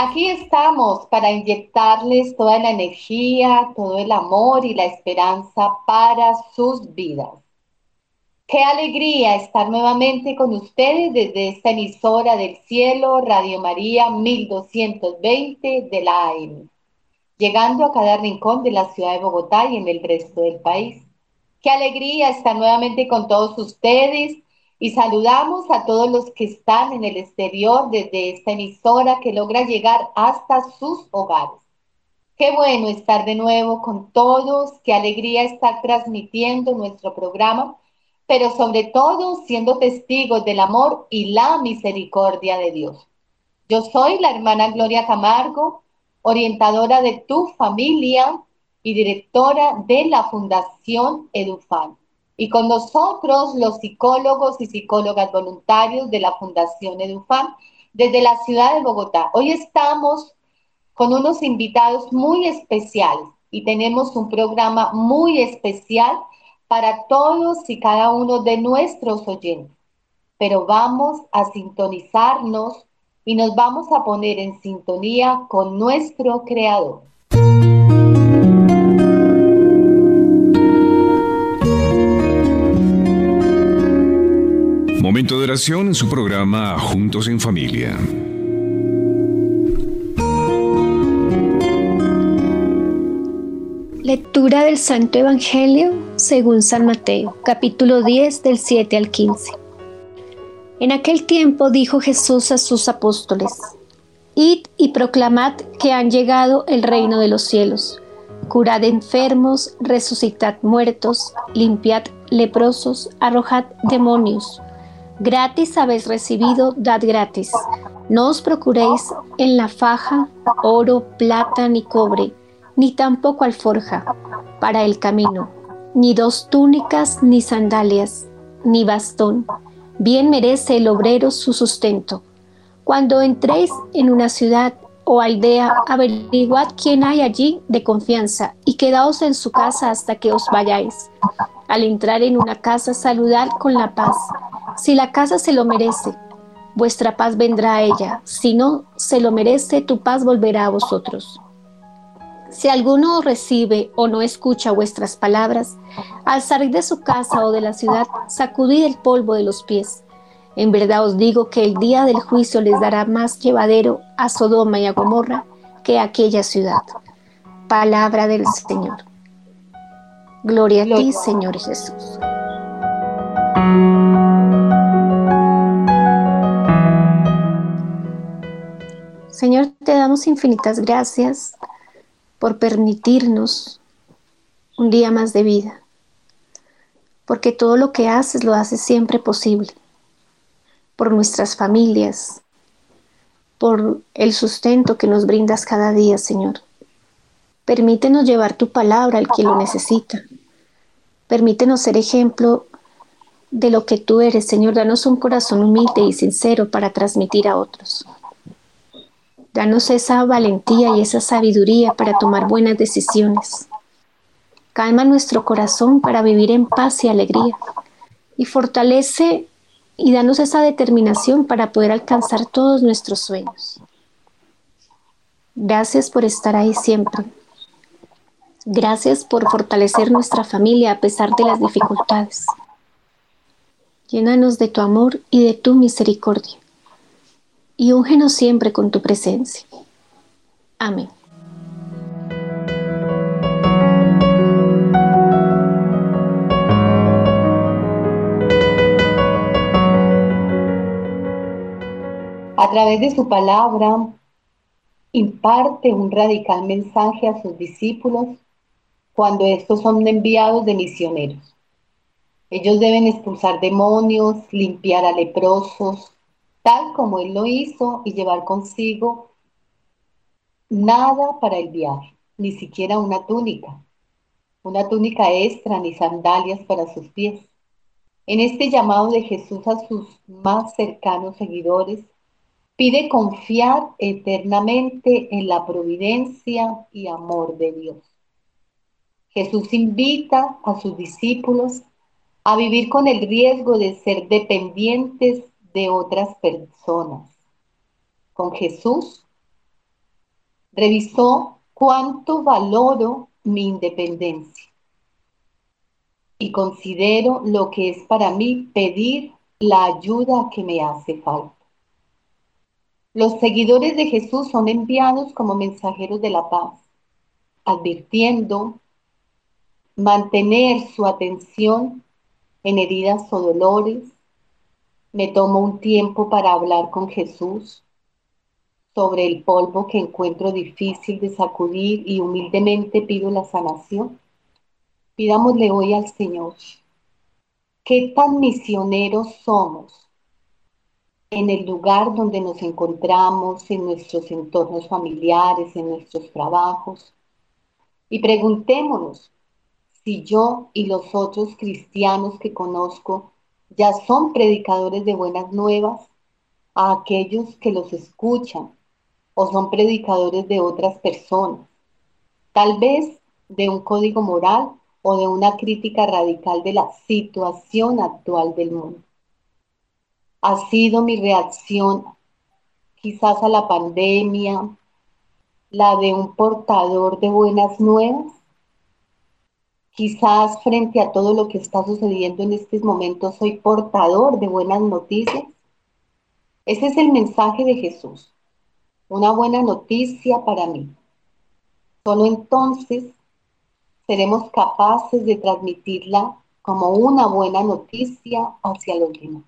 Aquí estamos para inyectarles toda la energía, todo el amor y la esperanza para sus vidas. Qué alegría estar nuevamente con ustedes desde esta emisora del cielo, Radio María 1220 de la AM, llegando a cada rincón de la ciudad de Bogotá y en el resto del país. Qué alegría estar nuevamente con todos ustedes y saludamos a todos los que están en el exterior desde esta emisora que logra llegar hasta sus hogares. Qué bueno estar de nuevo con todos, qué alegría estar transmitiendo nuestro programa, pero sobre todo siendo testigos del amor y la misericordia de Dios. Yo soy la hermana Gloria Camargo, orientadora de tu familia y directora de la Fundación Edufan y con nosotros los psicólogos y psicólogas voluntarios de la Fundación Edufam desde la ciudad de Bogotá. Hoy estamos con unos invitados muy especiales y tenemos un programa muy especial para todos y cada uno de nuestros oyentes. Pero vamos a sintonizarnos y nos vamos a poner en sintonía con nuestro Creador. Momento en su programa Juntos en Familia. Lectura del Santo Evangelio según San Mateo, capítulo 10 del 7 al 15. En aquel tiempo dijo Jesús a sus apóstoles, Id y proclamad que han llegado el reino de los cielos. Curad enfermos, resucitad muertos, limpiad leprosos, arrojad demonios. Gratis habéis recibido, dad gratis. No os procuréis en la faja oro, plata ni cobre, ni tampoco alforja para el camino, ni dos túnicas ni sandalias, ni bastón. Bien merece el obrero su sustento. Cuando entréis en una ciudad o aldea, averiguad quién hay allí de confianza y quedaos en su casa hasta que os vayáis. Al entrar en una casa, saludad con la paz. Si la casa se lo merece, vuestra paz vendrá a ella. Si no se lo merece, tu paz volverá a vosotros. Si alguno recibe o no escucha vuestras palabras, al salir de su casa o de la ciudad, sacudid el polvo de los pies. En verdad os digo que el día del juicio les dará más llevadero a Sodoma y a Gomorra que a aquella ciudad. Palabra del Señor. Gloria a ti, Señor Jesús. Señor, te damos infinitas gracias por permitirnos un día más de vida, porque todo lo que haces lo haces siempre posible, por nuestras familias, por el sustento que nos brindas cada día, Señor. Permítenos llevar tu palabra al que lo necesita. Permítenos ser ejemplo de lo que tú eres, Señor. Danos un corazón humilde y sincero para transmitir a otros. Danos esa valentía y esa sabiduría para tomar buenas decisiones. Calma nuestro corazón para vivir en paz y alegría. Y fortalece y danos esa determinación para poder alcanzar todos nuestros sueños. Gracias por estar ahí siempre. Gracias por fortalecer nuestra familia a pesar de las dificultades. Llénanos de tu amor y de tu misericordia y úngenos siempre con tu presencia. Amén. A través de su palabra, imparte un radical mensaje a sus discípulos cuando estos son enviados de misioneros. Ellos deben expulsar demonios, limpiar a leprosos, tal como Él lo hizo y llevar consigo nada para el viaje. ni siquiera una túnica, una túnica extra ni sandalias para sus pies. En este llamado de Jesús a sus más cercanos seguidores, pide confiar eternamente en la providencia y amor de Dios. Jesús invita a sus discípulos a vivir con el riesgo de ser dependientes de otras personas. Con Jesús revisó cuánto valoro mi independencia y considero lo que es para mí pedir la ayuda que me hace falta. Los seguidores de Jesús son enviados como mensajeros de la paz, advirtiendo mantener su atención en heridas o dolores. Me tomo un tiempo para hablar con Jesús sobre el polvo que encuentro difícil de sacudir y humildemente pido la sanación. Pidámosle hoy al Señor, ¿qué tan misioneros somos en el lugar donde nos encontramos, en nuestros entornos familiares, en nuestros trabajos? Y preguntémonos, si yo y los otros cristianos que conozco ya son predicadores de buenas nuevas a aquellos que los escuchan o son predicadores de otras personas, tal vez de un código moral o de una crítica radical de la situación actual del mundo. Ha sido mi reacción quizás a la pandemia, la de un portador de buenas nuevas, Quizás frente a todo lo que está sucediendo en estos momentos soy portador de buenas noticias. Ese es el mensaje de Jesús. Una buena noticia para mí. Solo entonces seremos capaces de transmitirla como una buena noticia hacia los demás.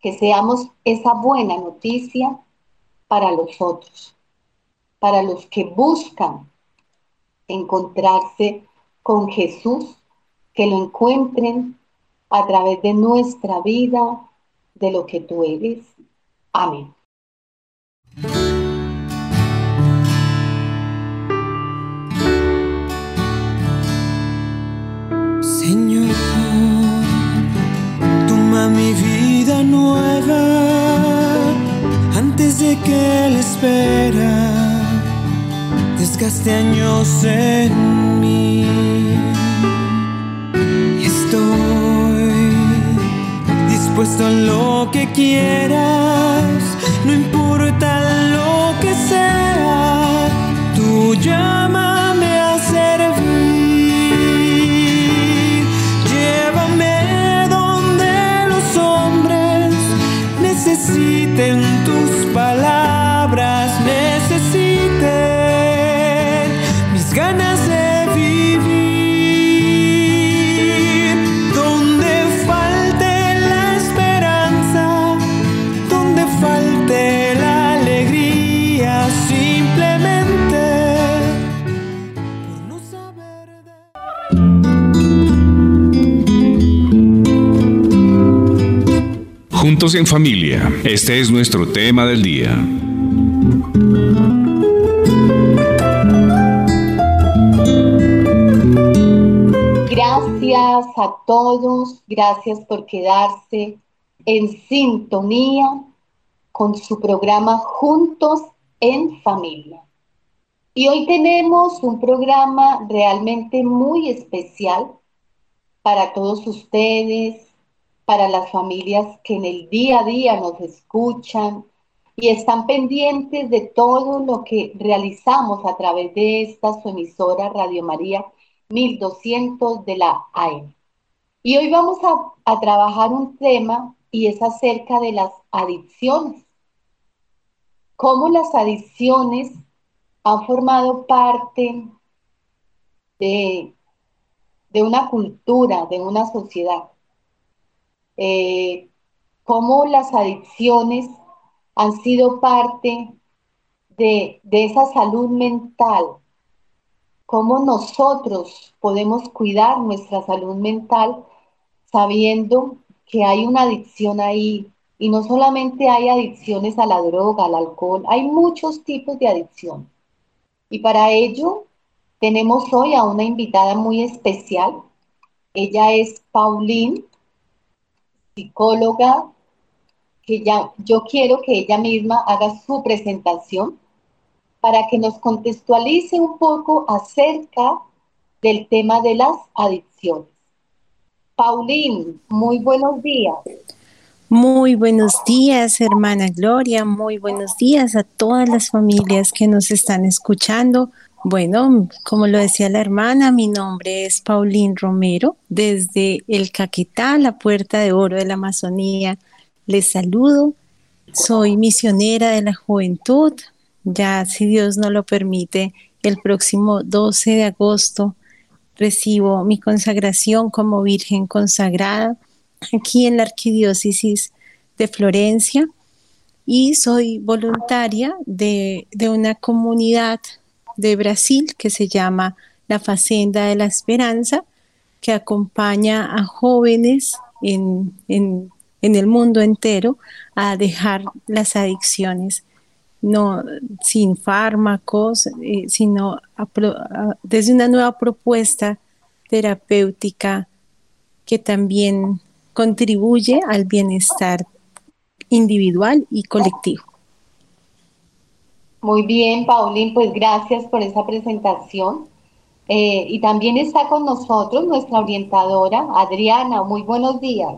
Que seamos esa buena noticia para los otros, para los que buscan encontrarse con Jesús, que lo encuentren a través de nuestra vida, de lo que tú eres. Amén. Que la espera desgaste años en mí. Y estoy dispuesto a lo que quieras, no importa lo que sea, tú llámame a servir. Llévame donde los hombres necesiten de... Juntos en familia, este es nuestro tema del día. Gracias a todos, gracias por quedarse en sintonía con su programa Juntos en Familia. Y hoy tenemos un programa realmente muy especial para todos ustedes, para las familias que en el día a día nos escuchan y están pendientes de todo lo que realizamos a través de esta su emisora Radio María 1200 de la AM. Y hoy vamos a, a, trabajar un tema y es acerca de las adicciones. Cómo las adicciones han formado parte de, de una cultura, de una sociedad. Eh, cómo las adicciones han sido parte de, de esa salud mental cómo nosotros podemos cuidar nuestra salud mental sabiendo que hay una adicción ahí. Y no solamente hay adicciones a la droga, al alcohol, hay muchos tipos de adicción. Y para ello Tenemos hoy a una invitada muy especial. Ella es Pauline, psicóloga, que ya, yo quiero que ella misma haga su presentación para que nos contextualice un poco acerca del tema de las adicciones. Pauline, muy buenos días. Muy buenos días, hermana Gloria. Muy buenos días a todas las familias que nos están escuchando. Bueno, como lo decía la hermana, mi nombre es Pauline Romero. Desde el Caquetá, la Puerta de Oro de la Amazonía, les saludo. Soy misionera de la juventud. Ya, si Dios no lo permite, el próximo 12 de agosto recibo mi consagración como Virgen consagrada aquí en la Arquidiócesis de Florencia y soy voluntaria de, una comunidad de Brasil que se llama la Facenda de la Esperanza, que acompaña a jóvenes en, el mundo entero a dejar las adicciones, no sin fármacos, eh, sino desde una nueva propuesta terapéutica que también contribuye al bienestar individual y colectivo. Muy bien, Paulín, pues gracias por esa presentación. Eh, y también está con nosotros nuestra orientadora, Adriana. Muy buenos días.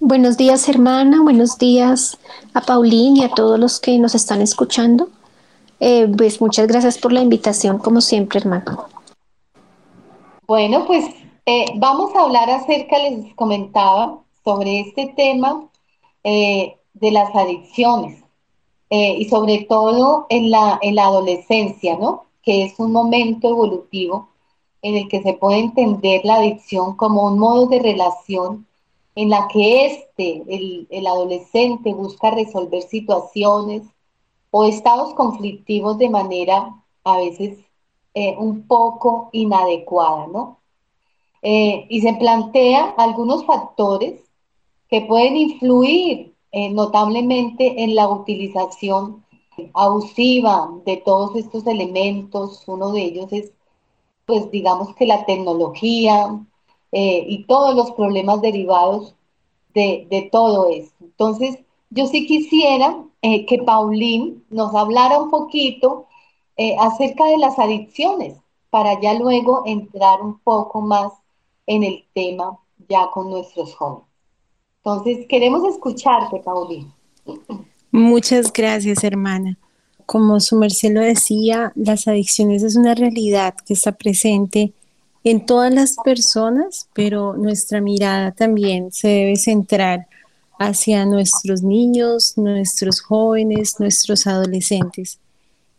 Buenos días, hermana. Buenos días a Paulín y a todos los que nos están escuchando. Eh, pues muchas gracias por la invitación, como siempre, hermano. Bueno, pues eh, vamos a hablar acerca, les comentaba, sobre este tema eh, de las adicciones eh, y sobre todo en la, en la adolescencia, ¿no? Que es un momento evolutivo en el que se puede entender la adicción como un modo de relación en la que este, el, el adolescente, busca resolver situaciones o estados conflictivos de manera a veces un poco inadecuada, ¿no? Eh, y se plantea algunos factores que pueden influir eh, notablemente en la utilización abusiva de todos estos elementos. Uno de ellos es, pues digamos que la tecnología eh, y todos los problemas derivados de, de, todo eso. Entonces, yo sí quisiera que Paulín nos hablara un poquito acerca de las adicciones para ya luego entrar un poco más en el tema ya con nuestros jóvenes. Entonces, queremos escucharte, Paulina. Muchas gracias, hermana. Como su merced lo decía, las adicciones es una realidad que está presente en todas las personas, pero nuestra mirada también se debe centrar hacia nuestros niños, nuestros jóvenes, nuestros adolescentes.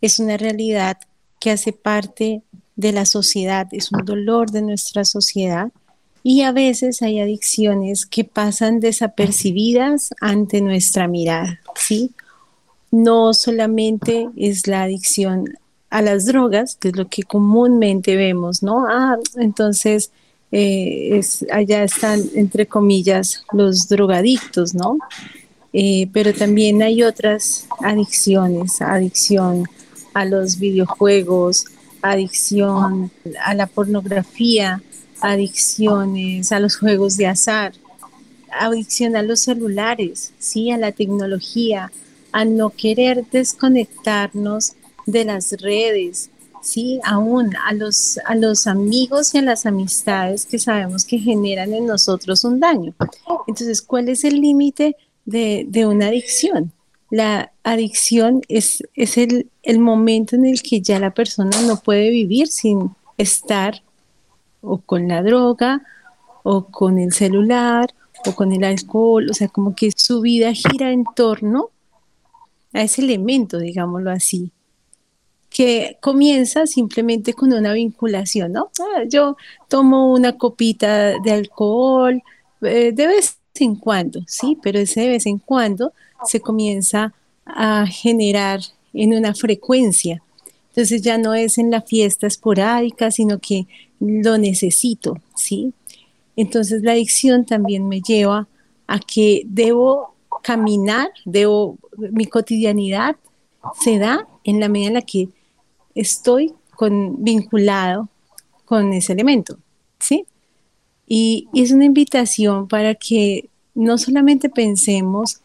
Es una realidad que hace parte de la sociedad, es un dolor de nuestra sociedad y a veces hay adicciones que pasan desapercibidas ante nuestra mirada, ¿sí? No solamente es la adicción a las drogas, que es lo que comúnmente vemos, ¿no? Ah, entonces eh, allá están, entre comillas, los drogadictos, ¿no? Eh, pero también hay otras adicciones, adicción a los videojuegos, adicción a la pornografía, adicciones a los juegos de azar, adicción a los celulares, ¿sí? a la tecnología, a no querer desconectarnos de las redes, ¿sí? aún a los, a los amigos y a las amistades que sabemos que generan en nosotros un daño. Entonces, ¿cuál es el límite de, de, una adicción? La adicción es, es el, el momento en el que ya la persona no puede vivir sin estar o con la droga o con el celular o con el alcohol, o sea, como que su vida gira en torno a ese elemento, digámoslo así, que comienza simplemente con una vinculación, ¿no? Ah, yo tomo una copita de alcohol eh, de vez en cuando, sí, pero ese de vez en cuando se comienza a generar en una frecuencia. Entonces ya no es en la fiesta esporádica, sino que lo necesito, ¿sí? Entonces la adicción también me lleva a que debo caminar, debo, mi cotidianidad se da en la medida en la que estoy con, vinculado con ese elemento, ¿sí? Y, y es una invitación para que no solamente pensemos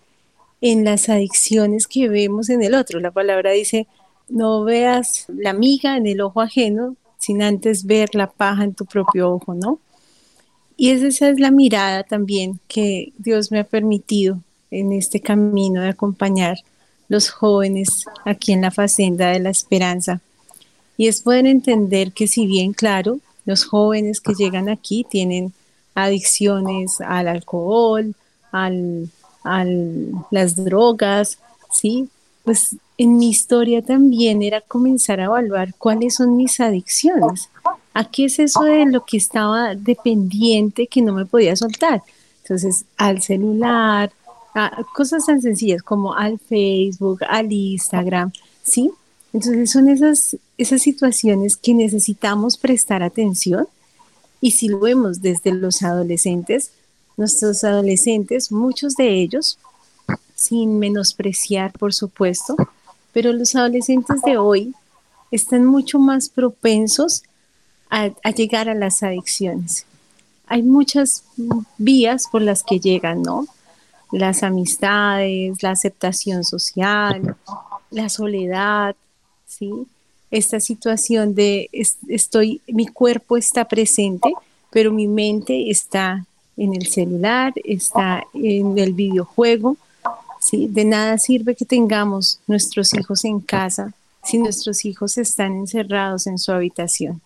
en las adicciones que vemos en el otro. La palabra dice, no veas la miga en el ojo ajeno sin antes ver la paja en tu propio ojo, ¿no? Y esa es la mirada también que Dios me ha permitido en este camino de acompañar los jóvenes aquí en la Facenda de la Esperanza. Y es poder entender que si bien, claro, los jóvenes que llegan aquí tienen adicciones al alcohol, al, a las drogas, ¿sí? Pues en mi historia también era comenzar a evaluar cuáles son mis adicciones. ¿A qué es eso de lo que estaba dependiente que no me podía soltar? Entonces, al celular, a cosas tan sencillas como al Facebook, al Instagram, ¿sí? Entonces son esas, esas situaciones que necesitamos prestar atención y si lo vemos desde los adolescentes, nuestros adolescentes, muchos de ellos, sin menospreciar, por supuesto, pero los adolescentes de hoy están mucho más propensos a, llegar a las adicciones. Hay muchas vías por las que llegan, ¿no? Las amistades, la aceptación social, la soledad, ¿sí? Esta situación de estoy, mi cuerpo está presente, pero mi mente está en el celular, está en el videojuego. ¿Sí? De nada sirve que tengamos nuestros hijos en casa si nuestros hijos están encerrados en su habitación.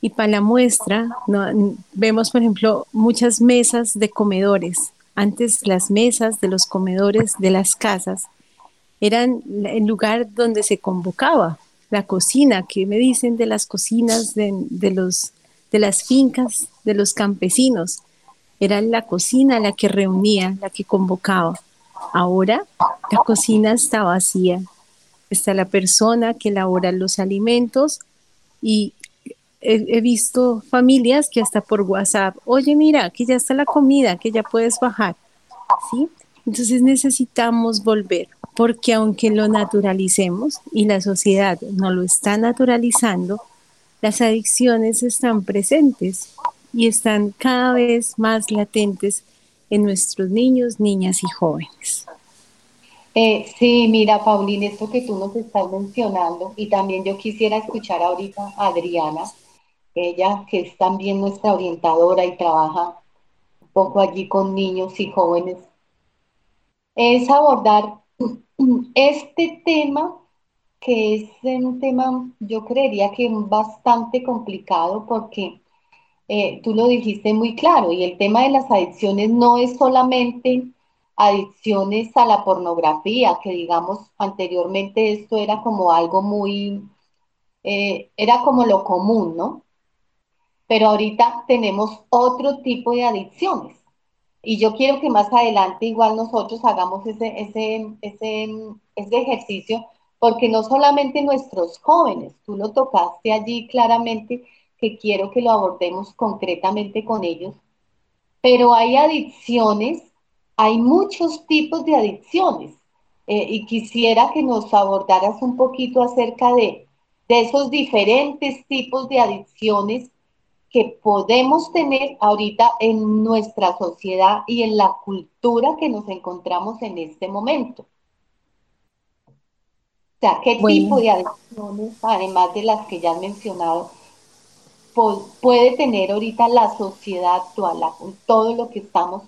Y para la muestra, vemos, por ejemplo, muchas mesas de comedores. Antes las mesas de los comedores de las casas eran el lugar donde se convocaba la cocina. ¿Qué me dicen de las cocinas de, de, los, de las fincas de los campesinos? Era la cocina la que reunía, la que convocaba. Ahora la cocina está vacía. Está la persona que elabora los alimentos y he, visto familias que hasta por WhatsApp, oye, mira, que ya está la comida, que ya puedes bajar. ¿Sí? Entonces necesitamos volver, porque aunque lo naturalicemos y la sociedad no lo está naturalizando, las adicciones están presentes y están cada vez más latentes nuestros niños, niñas y jóvenes. Eh, sí, mira, Paulina, esto que tú nos estás mencionando, y también yo quisiera escuchar ahorita a Adriana, ella que es también nuestra orientadora y trabaja un poco allí con niños y jóvenes, es abordar este tema que es un tema, yo creería que bastante complicado porque eh, tú lo dijiste muy claro, y el tema de las adicciones no es solamente adicciones a la pornografía, que digamos anteriormente esto era como algo muy, eh, era como lo común, ¿no? Pero ahorita tenemos otro tipo de adicciones. Y yo quiero que más adelante igual nosotros hagamos ese, ese, ese, ese ejercicio, porque no solamente nuestros jóvenes, tú lo tocaste allí claramente, que quiero que lo abordemos concretamente con ellos. Pero hay adicciones, hay muchos tipos de adicciones. Eh, y quisiera que nos abordaras un poquito acerca de, de esos diferentes tipos de adicciones que podemos tener ahorita en nuestra sociedad y en la cultura que nos encontramos en este momento. O sea, ¿qué tipo de adicciones, además de las que ya han mencionado, puede tener ahorita la sociedad actual, todo lo que estamos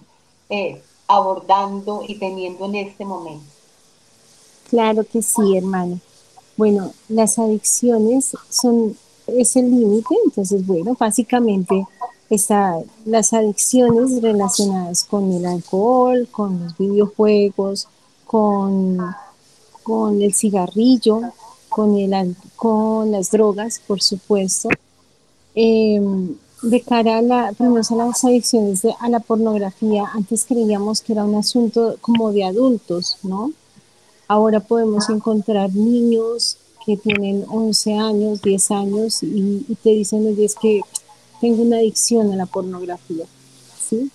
eh, abordando y teniendo en este momento. Claro que sí, hermano. Bueno, las adicciones son es el límite, entonces bueno, básicamente están las adicciones relacionadas con el alcohol, con los videojuegos, con, con el cigarrillo, con, el, con las drogas, por supuesto, Em, de cara a, la, a las adicciones a la pornografía, antes creíamos que era un asunto como de adultos, ¿no? Ahora podemos encontrar niños que tienen 11 años, 10 años y, te dicen, oye, es que tengo una adicción a la pornografía, ¿sí?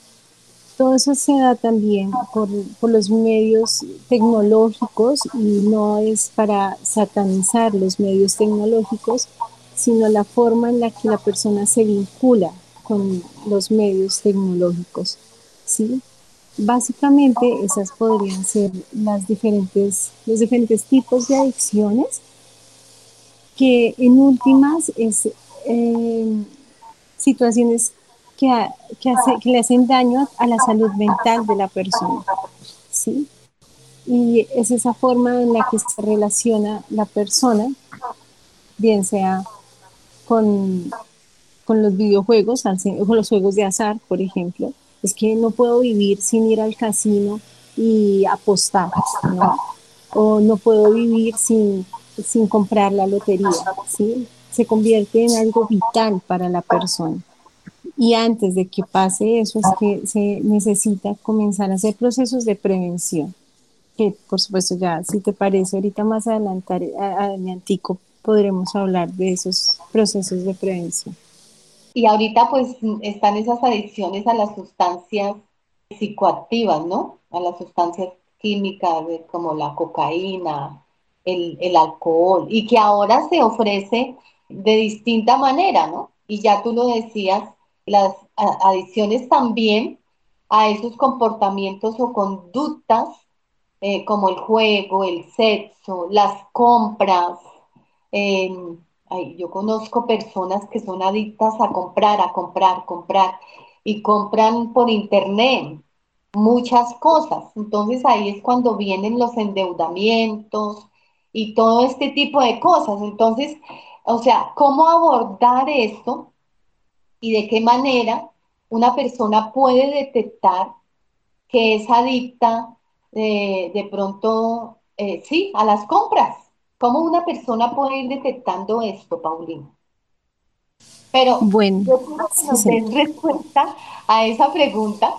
Todo eso se da también por, por los medios tecnológicos y no es para satanizar los medios tecnológicos, sino la forma en la que la persona se vincula con los medios tecnológicos. ¿sí? Básicamente esas podrían ser las diferentes, los diferentes tipos de adicciones que en últimas es eh, situaciones que, que, que, le hacen daño a la salud mental de la persona. ¿sí? Y es esa forma en la que se relaciona la persona, bien sea con, con los videojuegos, con los juegos de azar, por ejemplo. Es que no puedo vivir sin ir al casino y apostar, ¿no? O no puedo vivir sin, sin comprar la lotería, ¿sí? Se convierte en algo vital para la persona. Y antes de que pase eso es que se necesita comenzar a hacer procesos de prevención, que por supuesto ya, si te parece, ahorita más adelante, adelantico podremos hablar de esos procesos de prevención. Y ahorita pues están esas adicciones a las sustancias psicoactivas, ¿no? A las sustancias químicas como la cocaína, el, el, alcohol, y que ahora se ofrece de distinta manera, ¿no? Y ya tú lo decías, las adicciones también a esos comportamientos o conductas eh, como el juego, el sexo, las compras, yo conozco personas que son adictas a comprar, a comprar, comprar y compran por internet muchas cosas. Entonces ahí es cuando vienen los endeudamientos y todo este tipo de cosas. Entonces, o sea, ¿cómo abordar esto y de qué manera una persona puede detectar que es adicta eh, de pronto, eh, sí, a las compras? ¿Cómo una persona puede ir detectando esto, Paulina? Pero bueno, yo quiero que nos den respuesta a esa pregunta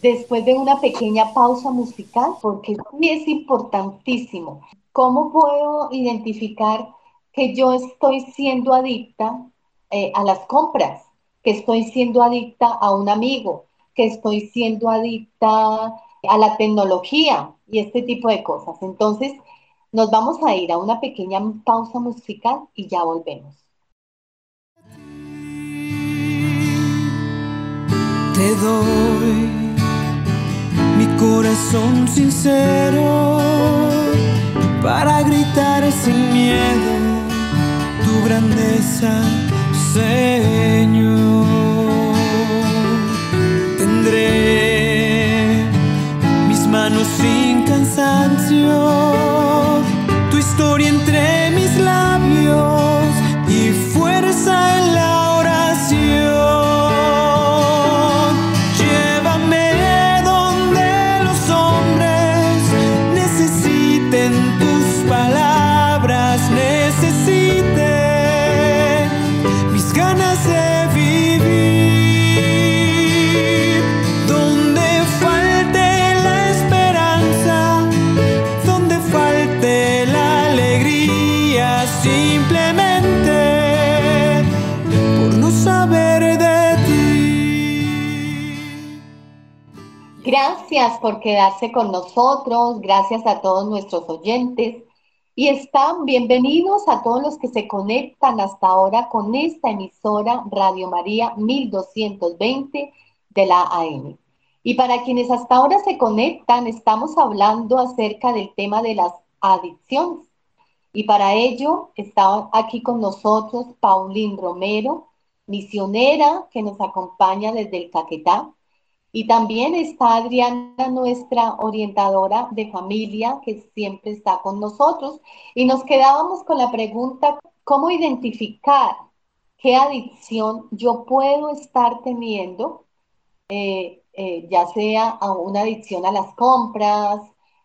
después de una pequeña pausa musical, porque sí es importantísimo. ¿Cómo puedo identificar que yo estoy siendo adicta eh, a las compras, que estoy siendo adicta a un amigo, que estoy siendo adicta a la tecnología y este tipo de cosas? Entonces, nos vamos a ir a una pequeña pausa musical y ya volvemos. Te doy mi corazón sincero para gritar sin miedo tu grandeza, Señor. Tendré mis manos sin cansancio historia Gracias por quedarse con nosotros, gracias a todos nuestros oyentes y están bienvenidos a todos los que se conectan hasta ahora con esta emisora Radio María 1220 de la AM. Y para quienes hasta ahora se conectan, estamos hablando acerca del tema de las adicciones. Y para ello está aquí con nosotros Paulín Romero, misionera que nos acompaña desde el Caquetá y también está Adriana, nuestra orientadora de familia, que siempre está con nosotros. Y nos quedábamos con la pregunta, ¿cómo identificar qué adicción yo puedo estar teniendo, eh, eh, ya sea a una adicción a las compras,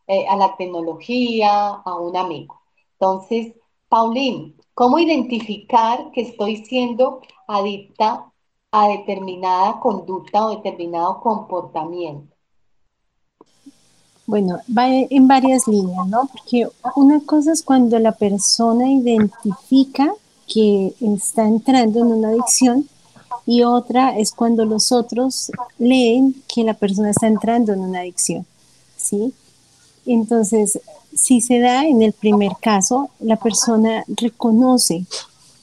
eh, a la tecnología, a un amigo? Entonces, Paulín, ¿cómo identificar que estoy siendo adicta a determinada conducta o determinado comportamiento? Bueno, va en varias líneas, ¿no? Porque una cosa es cuando la persona identifica que está entrando en una adicción y otra es cuando los otros leen que la persona está entrando en una adicción, ¿sí? Entonces, si se da en el primer caso, la persona reconoce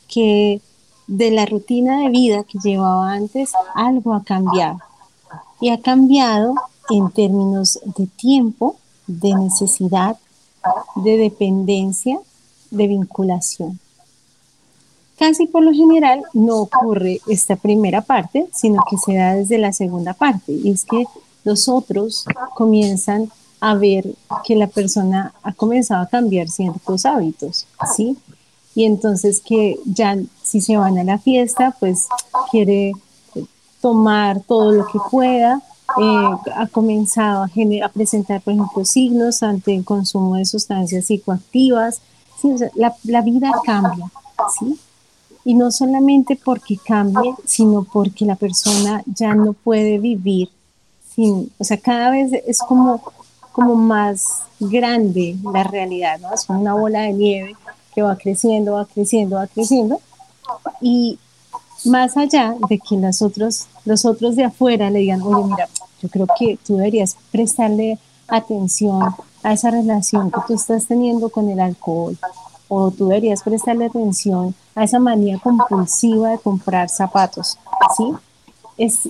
que de la rutina de vida que llevaba antes, algo ha cambiado. Y ha cambiado en términos de tiempo, de necesidad, de dependencia, de vinculación. Casi por lo general no ocurre esta primera parte, sino que se da desde la segunda parte. Y es que los otros comienzan a ver que la persona ha comenzado a cambiar ciertos hábitos, ¿sí? Y entonces que ya si se van a la fiesta, pues quiere tomar todo lo que pueda, eh, ha comenzado a, presentar, por ejemplo, signos ante el consumo de sustancias psicoactivas. la, la, vida cambia, ¿sí? Y no solamente porque cambie, sino porque la persona ya no puede vivir sin, o sea, cada vez es como, como más grande la realidad, ¿no? Es como una bola de nieve que va creciendo, va creciendo, va creciendo. Y más allá de que los otros, los otros de afuera le digan, oye, mira, yo creo que tú deberías prestarle atención a esa relación que tú estás teniendo con el alcohol, o tú deberías prestarle atención a esa manía compulsiva de comprar zapatos, ¿sí? Es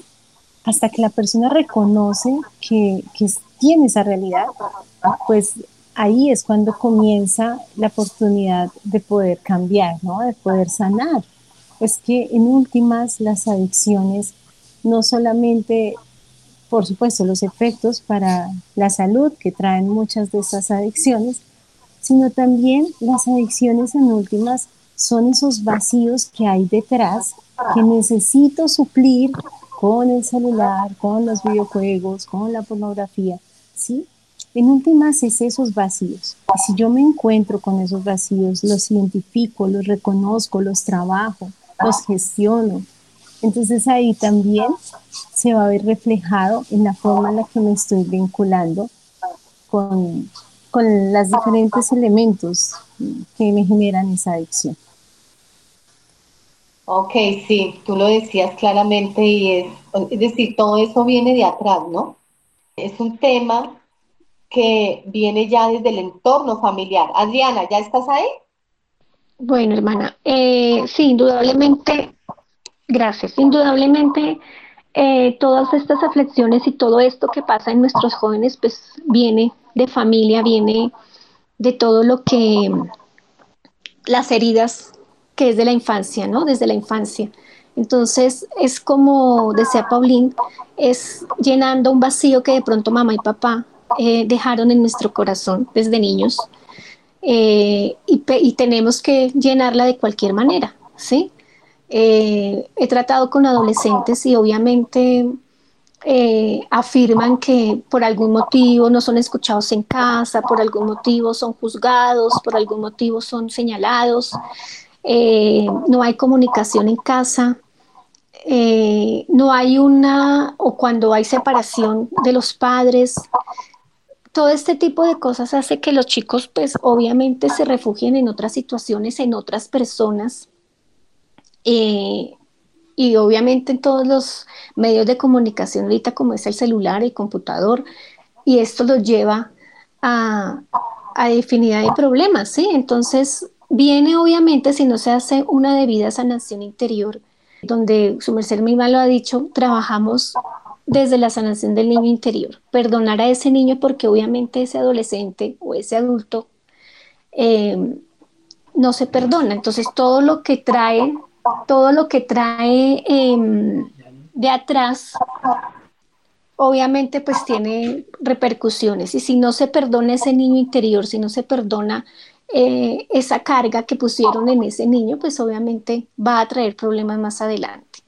hasta que la persona reconoce que, que tiene esa realidad, pues ahí es cuando comienza la oportunidad de poder cambiar, ¿no? De poder sanar es que en últimas las adicciones no solamente, por supuesto, los efectos para la salud que traen muchas de estas adicciones, sino también las adicciones en últimas son esos vacíos que hay detrás que necesito suplir con el celular, con los videojuegos, con la pornografía, ¿sí? En últimas es esos vacíos. Si yo me encuentro con esos vacíos, los identifico, los reconozco, los trabajo, los gestiono. Entonces ahí también se va a ver reflejado en la forma en la que me estoy vinculando con, con los diferentes elementos que me generan esa adicción. Ok, sí, tú lo decías claramente y es decir, todo eso viene de atrás, ¿no? Es un tema que viene ya desde el entorno familiar. Adriana, ¿ya estás ahí? Bueno, hermana, eh, sí, indudablemente, gracias, indudablemente eh, todas estas aflicciones y todo esto que pasa en nuestros jóvenes, pues viene de familia, viene de todo lo que, las heridas que es de la infancia, ¿no? Desde la infancia. Entonces es como decía Paulín, es llenando un vacío que de pronto mamá y papá eh, dejaron en nuestro corazón desde niños eh, y, tenemos que llenarla de cualquier manera, ¿sí? Eh, he tratado con adolescentes y obviamente afirman que por algún motivo no son escuchados en casa, por algún motivo son juzgados, por algún motivo son señalados, no hay comunicación en casa, no hay una, o cuando hay separación de los padres, todo este tipo de cosas hace que los chicos, pues obviamente se refugien en otras situaciones, en otras personas. Eh, y obviamente en todos los medios de comunicación ahorita como es el celular, el computador, y esto los lleva a, a infinidad de problemas, ¿sí? Entonces viene obviamente si no se hace una debida sanación interior, donde su merced misma lo ha dicho, trabajamos desde la sanación del niño interior, perdonar a ese niño porque obviamente ese adolescente o ese adulto eh, no se perdona. Entonces todo lo que trae, todo lo que trae em, de atrás, obviamente pues tiene repercusiones. Y si no se perdona ese niño interior, si no se perdona eh, esa carga que pusieron en ese niño, pues obviamente va a traer problemas más adelante.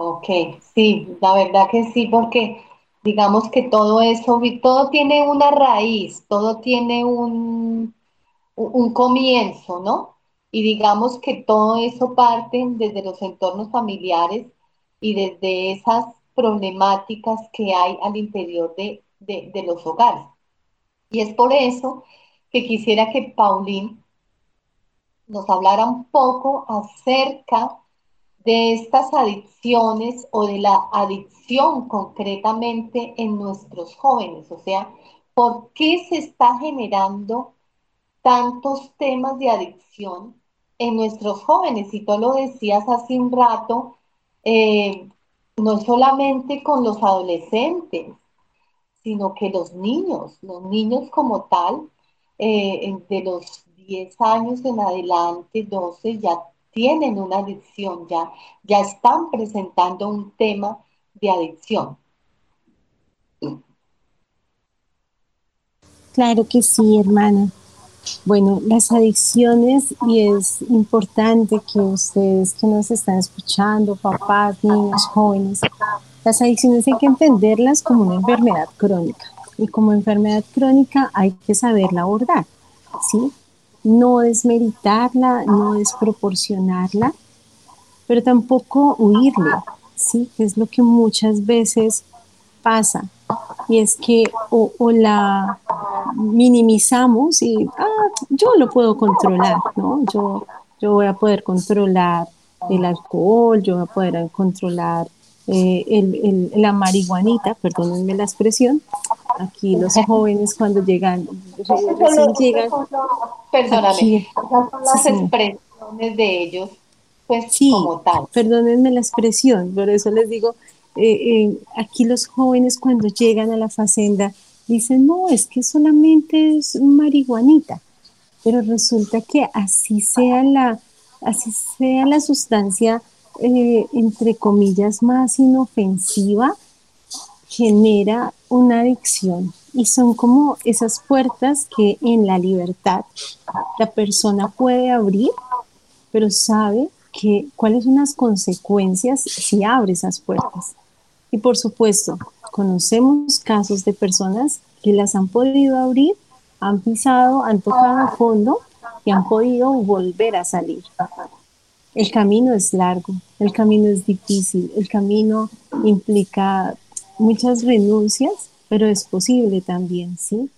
Ok, sí, la verdad que sí, porque digamos que todo eso, todo tiene una raíz, todo tiene un, un comienzo, ¿no? Y digamos que todo eso parte desde los entornos familiares y desde esas problemáticas que hay al interior de, de los hogares. Y es por eso que quisiera que Paulín nos hablara un poco acerca de estas adicciones o de la adicción concretamente en nuestros jóvenes, o sea, ¿por qué se está generando tantos temas de adicción en nuestros jóvenes, y tú lo decías hace un rato, eh, no solamente con los adolescentes, sino que los niños, los niños como tal, eh, de los 10 años en adelante, 12, ya tienen una adicción, ya, ya están presentando un tema de adicción. Claro que sí, hermana. Bueno, las adicciones, y es importante que ustedes que nos están escuchando, papás, niños, jóvenes, las adicciones hay que entenderlas como una enfermedad crónica. Y como enfermedad crónica hay que saberla abordar, ¿sí? No desmeritarla, no desproporcionarla, pero tampoco huirle, ¿sí? Que es lo que muchas veces pasa. Y es que o, la minimizamos y ah, yo lo puedo controlar, ¿no? Yo, yo voy a poder controlar el alcohol, yo voy a poder controlar eh, el, la marihuanita, perdónenme la expresión. Aquí los jóvenes cuando llegan, recién llegan. Perdóname, son las expresiones de ellos, pues sí, como tal. Perdónenme la expresión, por eso les digo, eh, eh, aquí los jóvenes cuando llegan a la facenda dicen, no, es que solamente es marihuanita, pero resulta que así sea la, así sea la sustancia, eh, entre comillas, más inofensiva, genera una adicción. Y son como esas puertas que en la libertad la persona puede abrir, pero sabe que cuáles son las consecuencias si abre esas puertas. Y por supuesto, conocemos casos de personas que las han podido abrir, han pisado, han tocado fondo y han podido volver a salir. El camino es largo, el camino es difícil, el camino implica muchas renuncias, pero es posible también, ¿sí?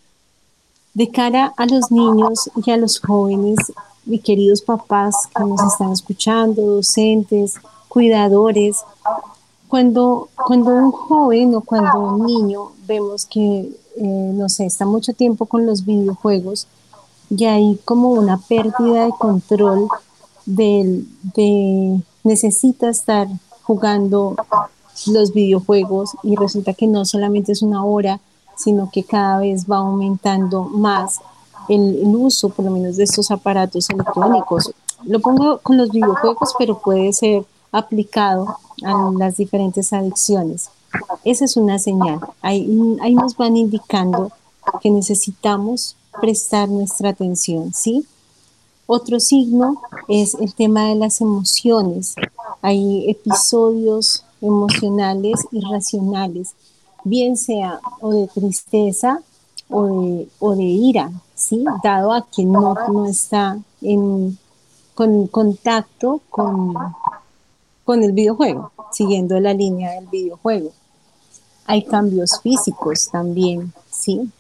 De cara a los niños y a los jóvenes, mi queridos papás que nos están escuchando, docentes, cuidadores, cuando, cuando un joven o cuando un niño vemos que, eh, no sé, está mucho tiempo con los videojuegos, y hay como una pérdida de control de, de necesita estar jugando los videojuegos y resulta que no solamente es una hora, sino que cada vez va aumentando más el, uso, por lo menos, de estos aparatos electrónicos. Lo pongo con los videojuegos, pero puede ser aplicado a las diferentes adicciones. Esa es una señal. Ahí nos van indicando que necesitamos prestar nuestra atención, ¿sí? Otro signo es el tema de las emociones. Hay episodios emocionales irracionales, bien sea o de tristeza o de, o de ira, ¿sí? Dado a que no, no está en con contacto con, con el videojuego, siguiendo la línea del videojuego. Hay cambios físicos también, ¿sí?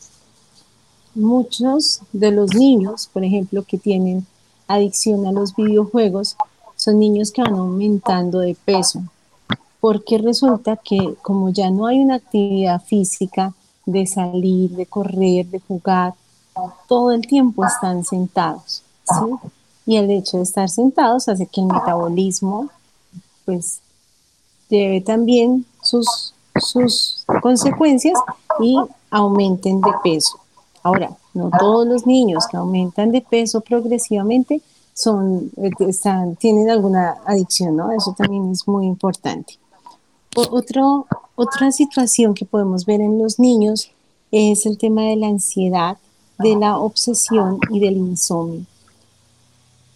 Muchos de los niños, por ejemplo, que tienen adicción a los videojuegos, son niños que van aumentando de peso, porque resulta que como ya no hay una actividad física de salir, de correr, de jugar, todo el tiempo están sentados, ¿sí? Y el hecho de estar sentados hace que el metabolismo pues lleve también sus, sus consecuencias y aumenten de peso. Ahora, no todos los niños que aumentan de peso progresivamente son, eh, están, tienen alguna adicción, ¿no? Eso también es muy importante. Otro, otra situación que podemos ver en los niños es el tema de la ansiedad, de la obsesión y del insomnio.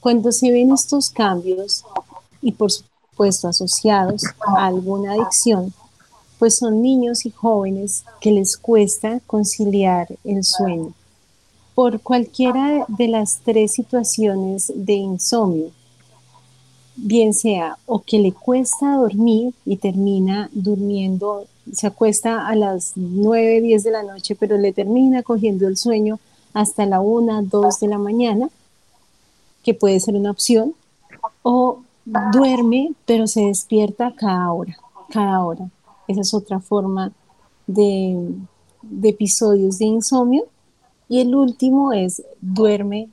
Cuando se ven estos cambios, y por supuesto, puesto asociados a alguna adicción, pues son niños y jóvenes que les cuesta conciliar el sueño por cualquiera de las tres situaciones de insomnio, bien sea o que le cuesta dormir y termina durmiendo, se acuesta a las 9, 10 de la noche, pero le termina cogiendo el sueño hasta la 1, 2 de la mañana, que puede ser una opción, o duerme, pero se despierta cada hora, cada hora. Esa es otra forma de, episodios de insomnio. Y el último es duerme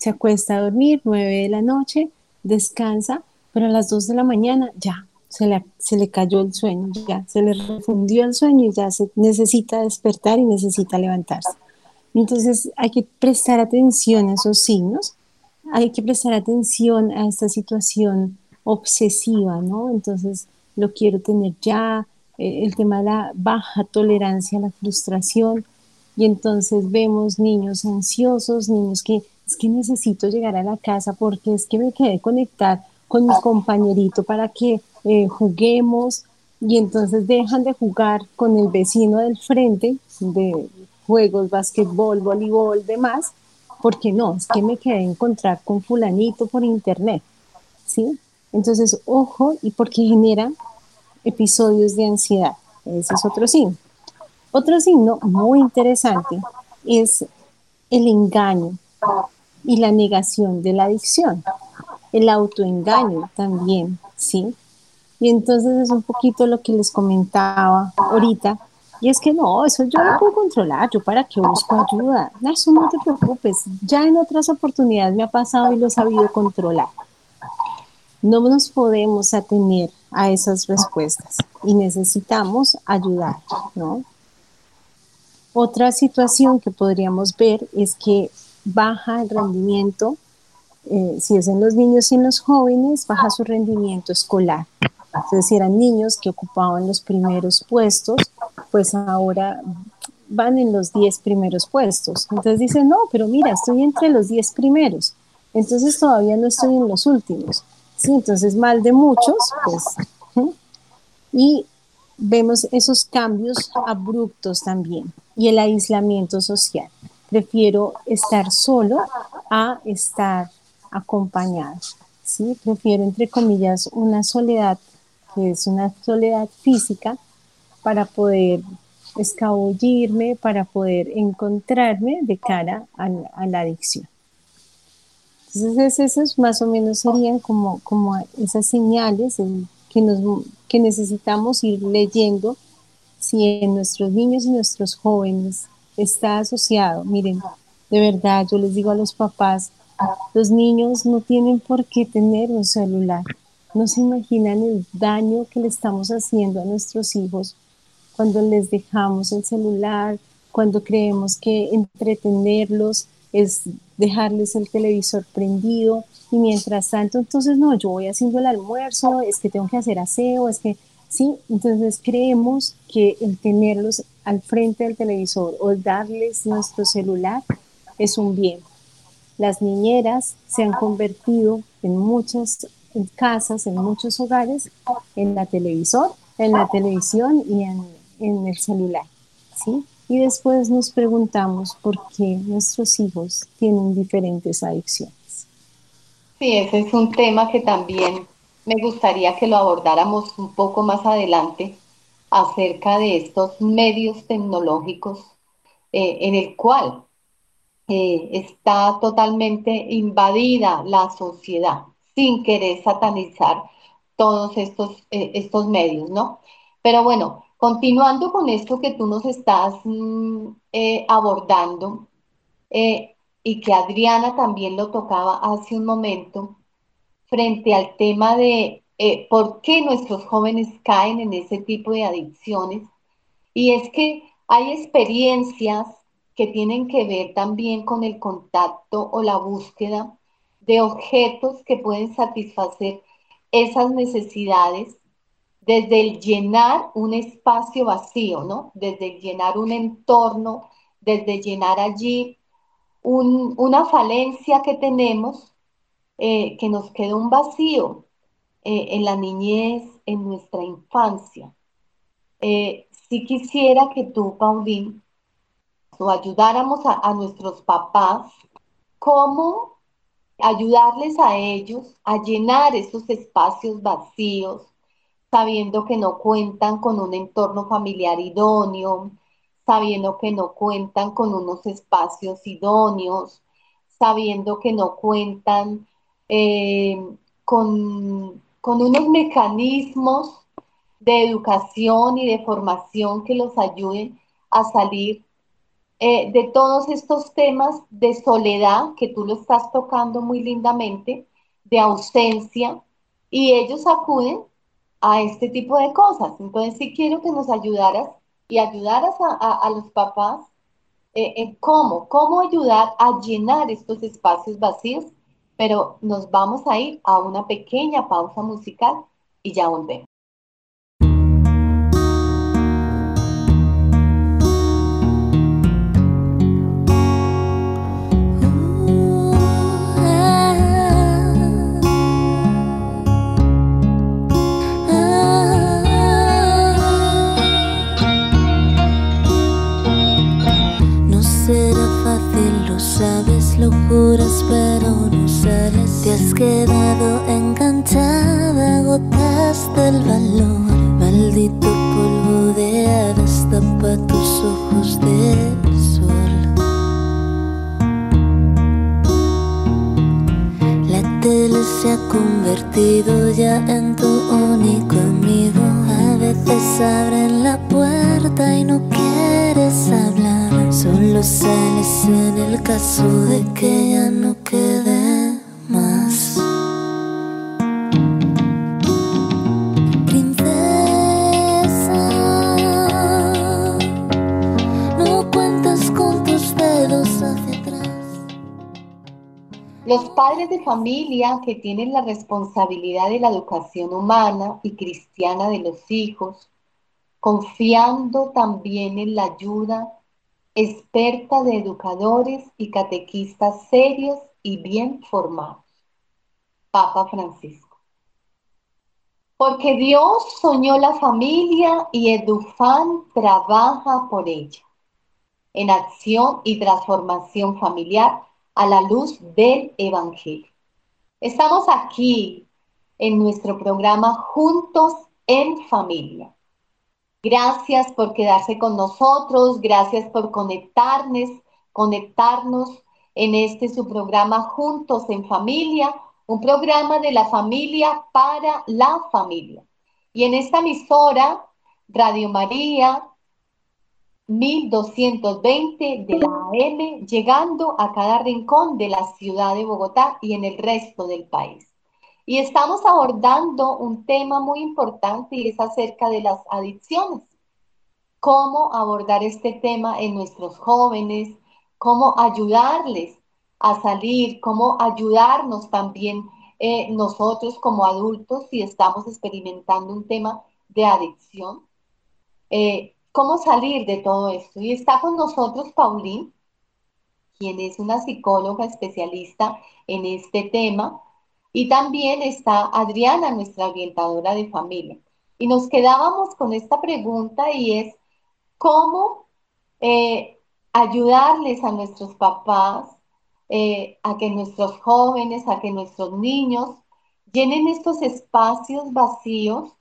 se acuesta a dormir, 9 de la noche, descansa, pero a las 2 de la mañana ya se le, se le cayó el sueño, ya se le refundió el sueño y ya se necesita despertar y necesita levantarse. Entonces hay que prestar atención a esos signos, hay que prestar atención a esta situación obsesiva, ¿no? Entonces lo quiero tener ya, eh, el tema de la baja tolerancia a la frustración, y entonces vemos niños ansiosos, niños que es que necesito llegar a la casa porque es que me quedé conectar con mi compañerito para que eh, juguemos y entonces dejan de jugar con el vecino del frente de juegos, basquetbol, voleibol, demás, porque no, es que me quedé a encontrar con fulanito por internet, ¿sí? Entonces, ojo, y porque genera episodios de ansiedad, ese es otro signo. Otro signo muy interesante es el engaño y la negación de la adicción, el autoengaño también, ¿sí? Y entonces es un poquito lo que les comentaba ahorita, y es que no, eso yo lo puedo controlar, yo para qué busco ayuda, eso no te preocupes, ya en otras oportunidades me ha pasado y lo he sabido controlar. No nos podemos atener a esas respuestas y necesitamos ayudar, ¿no? Otra situación que podríamos ver es que baja el rendimiento, eh, si es en los niños y en los jóvenes, baja su rendimiento escolar. Entonces, si eran niños que ocupaban los primeros puestos, pues ahora van en los 10 primeros puestos. Entonces dicen, no, pero mira, estoy entre los 10 primeros. Entonces todavía no estoy en los últimos. Sí, entonces mal de muchos, pues. Y vemos esos cambios abruptos también y el aislamiento social. Prefiero estar solo a estar acompañado. ¿sí? Prefiero, entre comillas, una soledad que es una soledad física para poder escabullirme, para poder encontrarme de cara a, la adicción. Entonces, esas más o menos serían como, como esas señales que, nos, que necesitamos ir leyendo si en nuestros niños y nuestros jóvenes está asociado. Miren, de verdad, yo les digo a los papás, los niños no tienen por qué tener un celular. No se imaginan el daño que le estamos haciendo a nuestros hijos cuando les dejamos el celular, cuando creemos que entretenerlos es dejarles el televisor prendido y mientras tanto, entonces no, yo voy haciendo el almuerzo, es que tengo que hacer aseo, es que ¿sí? Entonces creemos que el tenerlos al frente del televisor o darles nuestro celular es un bien. Las niñeras se han convertido en muchas casas, en muchos hogares, en la televisor, en la televisión y en, en el celular, ¿sí? Y después nos preguntamos por qué nuestros hijos tienen diferentes adicciones. Sí, ese es un tema que también me gustaría que lo abordáramos un poco más adelante acerca de estos medios tecnológicos eh, en el cual eh, está totalmente invadida la sociedad sin querer satanizar todos estos, eh, estos medios, ¿no? Pero bueno, continuando con esto que tú nos estás mm, abordando y que Adriana también lo tocaba hace un momento, frente al tema de eh, por qué nuestros jóvenes caen en ese tipo de adicciones. Y es que hay experiencias que tienen que ver también con el contacto o la búsqueda de objetos que pueden satisfacer esas necesidades desde el llenar un espacio vacío, ¿no? Desde el llenar un entorno, desde llenar allí una falencia que tenemos eh, que nos quedó un vacío eh, en la niñez, en nuestra infancia. Eh, si quisiera que tú, Paulín, o ayudáramos a, a nuestros papás, cómo ayudarles a ellos a llenar esos espacios vacíos, sabiendo que no cuentan con un entorno familiar idóneo, sabiendo que no cuentan con unos espacios idóneos, sabiendo que no cuentan eh, con, unos mecanismos de educación y de formación que los ayuden a salir eh, de todos estos temas de soledad, que tú lo estás tocando muy lindamente, de ausencia, y ellos acuden a este tipo de cosas. Entonces sí quiero que nos ayudaras y ayudaras a, los papás eh, en cómo, cómo ayudar a llenar estos espacios vacíos, pero nos vamos a ir a una pequeña pausa musical y ya volvemos. pero no Te has quedado enganchada, gotas del valor. Maldito polvo de hadas tapa tus ojos del sol. La tele se ha convertido ya en tu de familia que tienen la responsabilidad de la educación humana y cristiana de los hijos, confiando también en la ayuda experta de educadores y catequistas serios y bien formados. Papa Francisco. Porque Dios soñó la familia y Edufan trabaja por ella, en acción y transformación familiar a la luz del Evangelio. Estamos aquí en nuestro programa Juntos en Familia Gracias por quedarse con nosotros, gracias por conectarnos, conectarnos en este su programa Juntos en Familia, un programa de la familia para la familia. Y en esta emisora, Radio María 1220 de la AM, llegando a cada rincón de la ciudad de Bogotá y en el resto del país. Y estamos abordando un tema muy importante y es acerca de las adicciones. Cómo abordar este tema en nuestros jóvenes, cómo ayudarles a salir, cómo ayudarnos también eh, nosotros como adultos si estamos experimentando un tema de adicción. Eh, cómo salir de todo esto. Y está con nosotros Paulín, quien es una psicóloga especialista en este tema y también está Adriana, nuestra orientadora de familia. Y nos quedábamos con esta pregunta y es, ¿cómo eh, ayudarles a nuestros papás, eh, a que nuestros jóvenes, a que nuestros niños llenen estos espacios vacíos,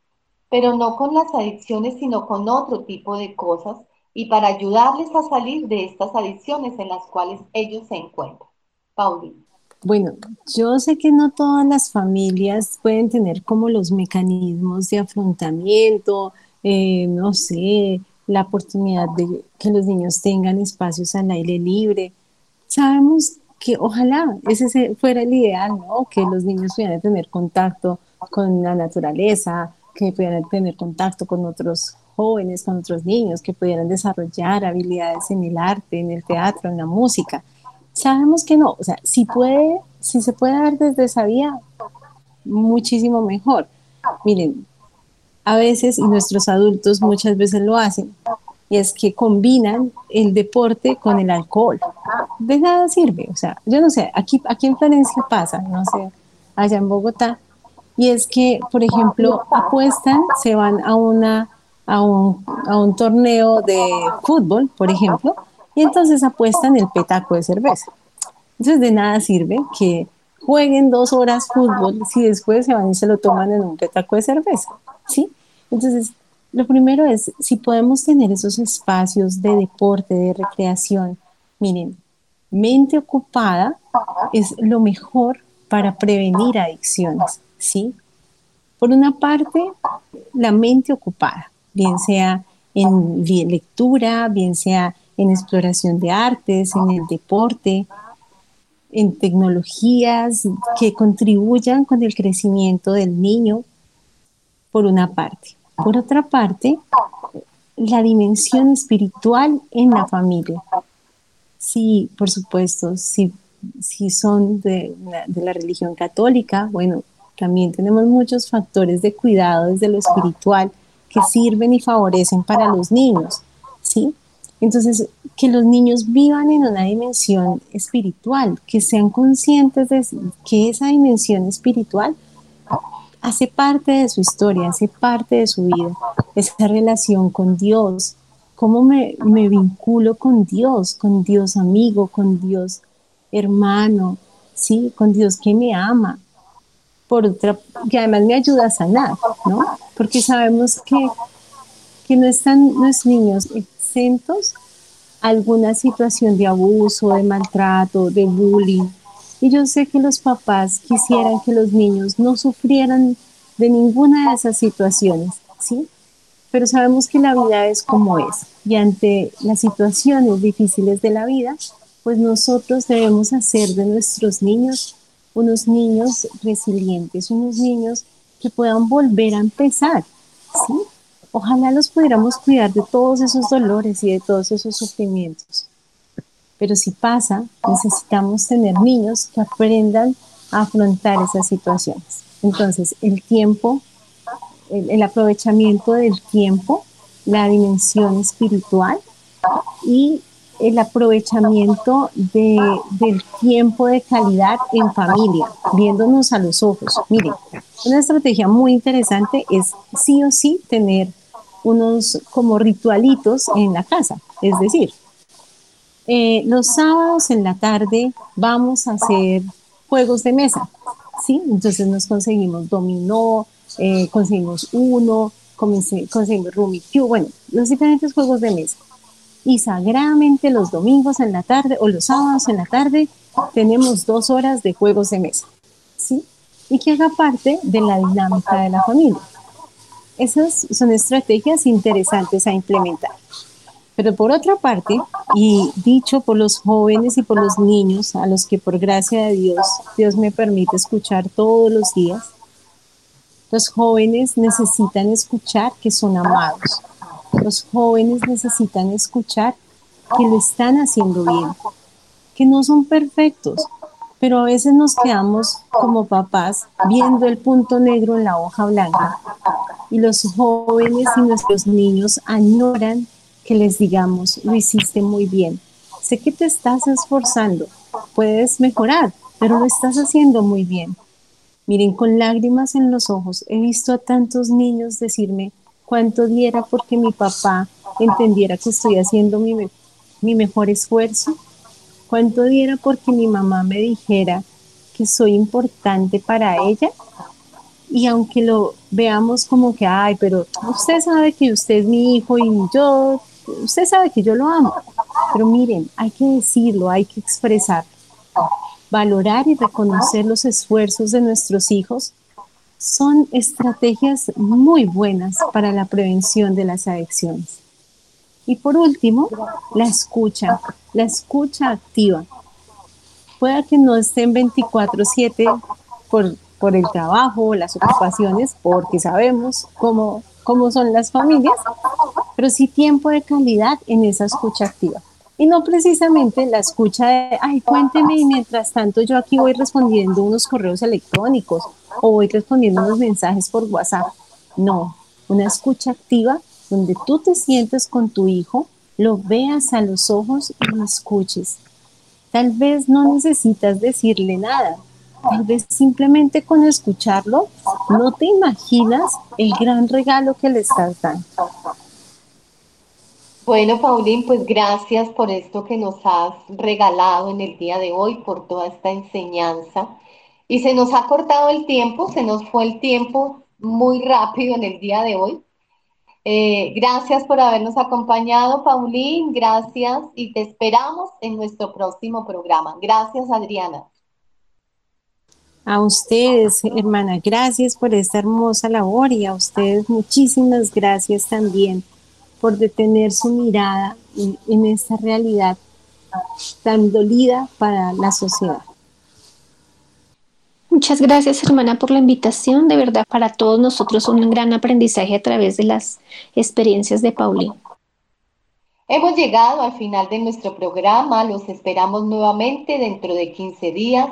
pero no con las adicciones, sino con otro tipo de cosas, y para ayudarles a salir de estas adicciones en las cuales ellos se encuentran? Paulina. Bueno, yo sé que no todas las familias pueden tener como los mecanismos de afrontamiento, eh, no sé, la oportunidad de que los niños tengan espacios al aire libre. Sabemos que ojalá ese fuera el ideal, ¿no? Que los niños pudieran tener contacto con la naturaleza, que pudieran tener contacto con otros jóvenes, con otros niños, que pudieran desarrollar habilidades en el arte, en el teatro, en la música sabemos que no, o sea, si puede, si se puede dar desde esa vía, muchísimo mejor. Miren, a veces, y nuestros adultos muchas veces lo hacen, y es que combinan el deporte con el alcohol. De nada sirve, o sea, yo no sé, aquí, aquí en Florencia pasa, no sé, allá en Bogotá, y es que, por ejemplo, apuestan, se van a, una, a, un, a un torneo de fútbol, por ejemplo, y entonces apuestan el petaco de cerveza. Entonces de nada sirve que jueguen dos horas fútbol si después se van y se lo toman en un petaco de cerveza, ¿sí? Entonces, lo primero es, si podemos tener esos espacios de deporte, de recreación, miren, mente ocupada es lo mejor para prevenir adicciones, ¿sí? Por una parte, la mente ocupada, bien sea en lectura, bien sea en exploración de artes, en el deporte, en tecnologías que contribuyan con el crecimiento del niño, por una parte. Por otra parte, la dimensión espiritual en la familia. Sí, por supuesto, si, si son de, de la religión católica, bueno, también tenemos muchos factores de cuidado desde lo espiritual que sirven y favorecen para los niños, ¿sí? Entonces, que los niños vivan en una dimensión espiritual, que sean conscientes de que esa dimensión espiritual hace parte de su historia, hace parte de su vida, esa relación con Dios, cómo me, me vinculo con Dios, con Dios amigo, con Dios hermano, ¿sí? con Dios que me ama, por otra, que además me ayuda a sanar, ¿no? Porque sabemos que, que no están los niños exentos a alguna situación de abuso, de maltrato, de bullying, y yo sé que los papás quisieran que los niños no sufrieran de ninguna de esas situaciones, ¿sí? Pero sabemos que la vida es como es y ante las situaciones difíciles de la vida, pues nosotros debemos hacer de nuestros niños unos niños resilientes, unos niños que puedan volver a empezar, ¿sí? Ojalá los pudiéramos cuidar de todos esos dolores y de todos esos sufrimientos. Pero si pasa, necesitamos tener niños que aprendan a afrontar esas situaciones. Entonces, el tiempo, el, aprovechamiento del tiempo, la dimensión espiritual y el aprovechamiento del tiempo de calidad en familia, viéndonos a los ojos. Miren, una estrategia muy interesante es sí o sí tener unos como ritualitos en la casa. Es decir, eh, los sábados en la tarde vamos a hacer juegos de mesa, ¿sí? Entonces nos conseguimos dominó, eh, conseguimos uno, conseguimos Cube, bueno, los diferentes juegos de mesa. Y sagradamente los domingos en la tarde o los sábados en la tarde tenemos dos horas de juegos de mesa, ¿sí? Y que haga parte de la dinámica de la familia. Esas son estrategias interesantes a implementar. Pero por otra parte, y dicho por los jóvenes y por los niños, a los que por gracia de Dios, Dios me permite escuchar todos los días, los jóvenes necesitan escuchar que son amados. Los jóvenes necesitan escuchar que lo están haciendo bien, que no son perfectos, pero a veces nos quedamos como papás viendo el punto negro en la hoja blanca y los jóvenes y nuestros niños añoran que les digamos, lo hiciste muy bien. Sé que te estás esforzando, puedes mejorar, pero lo estás haciendo muy bien. Miren, con lágrimas en los ojos, he visto a tantos niños decirme cuánto diera porque mi papá entendiera que estoy haciendo mi, mi mejor esfuerzo, cuánto diera porque mi mamá me dijera que soy importante para ella. Y aunque lo veamos como que, ay, pero usted sabe que usted es mi hijo y yo usted sabe que yo lo amo, pero miren, hay que decirlo, hay que expresar, valorar y reconocer los esfuerzos de nuestros hijos son estrategias muy buenas para la prevención de las adicciones. Y por último, la escucha, la escucha activa. Puede que no estén 24/7 por, por el trabajo las ocupaciones, porque sabemos cómo, cómo son las familias, pero sí tiempo de calidad en esa escucha activa. Y no precisamente la escucha de, ay, cuénteme y mientras tanto yo aquí voy respondiendo unos correos electrónicos o voy respondiendo unos mensajes por WhatsApp. No, una escucha activa donde tú te sientes con tu hijo, lo veas a los ojos y lo escuches. Tal vez no necesitas decirle nada, tal vez simplemente con escucharlo no te imaginas el gran regalo que le estás dando. Bueno, Paulín, pues gracias por esto que nos has regalado en el día de hoy, por toda esta enseñanza. Y se nos ha cortado el tiempo, se nos fue el tiempo muy rápido en el día de hoy. Eh, gracias por habernos acompañado, Paulín, gracias y te esperamos en nuestro próximo programa. Gracias, Adriana. A ustedes, hermana, gracias por esta hermosa labor y a ustedes muchísimas gracias también por detener su mirada en esta realidad tan dolida para la sociedad. Muchas gracias, hermana, por la invitación. De verdad, para todos nosotros un gran aprendizaje a través de las experiencias de Paulín. Hemos llegado al final de nuestro programa. Los esperamos nuevamente dentro de 15 días.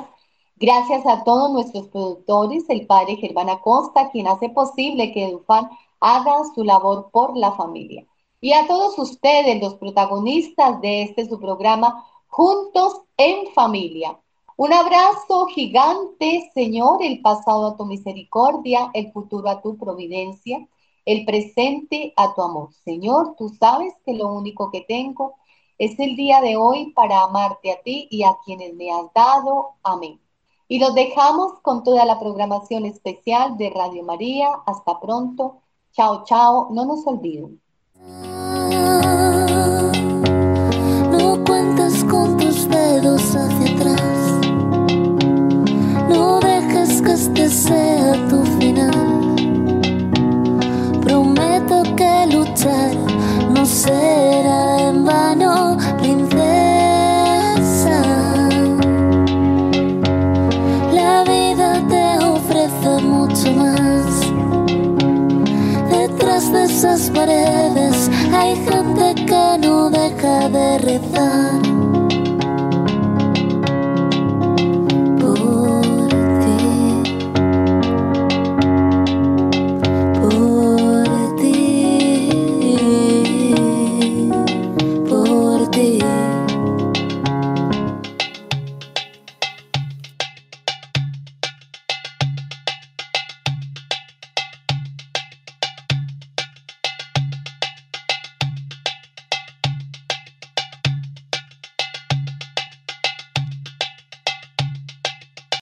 Gracias a todos nuestros productores, el padre Germán Acosta, quien hace posible que Edufan haga su labor por la familia. Y a todos ustedes, los protagonistas de este su programa, Juntos en Familia. Un abrazo gigante, Señor, el pasado a tu misericordia, el futuro a tu providencia, el presente a tu amor. Señor, tú sabes que lo único que tengo es el día de hoy para amarte a ti y a quienes me has dado. Amén. Y los dejamos con toda la programación especial de Radio María. Hasta pronto. Chao, chao. No nos olviden. Esas paredes. Hay gente que no deja de rezar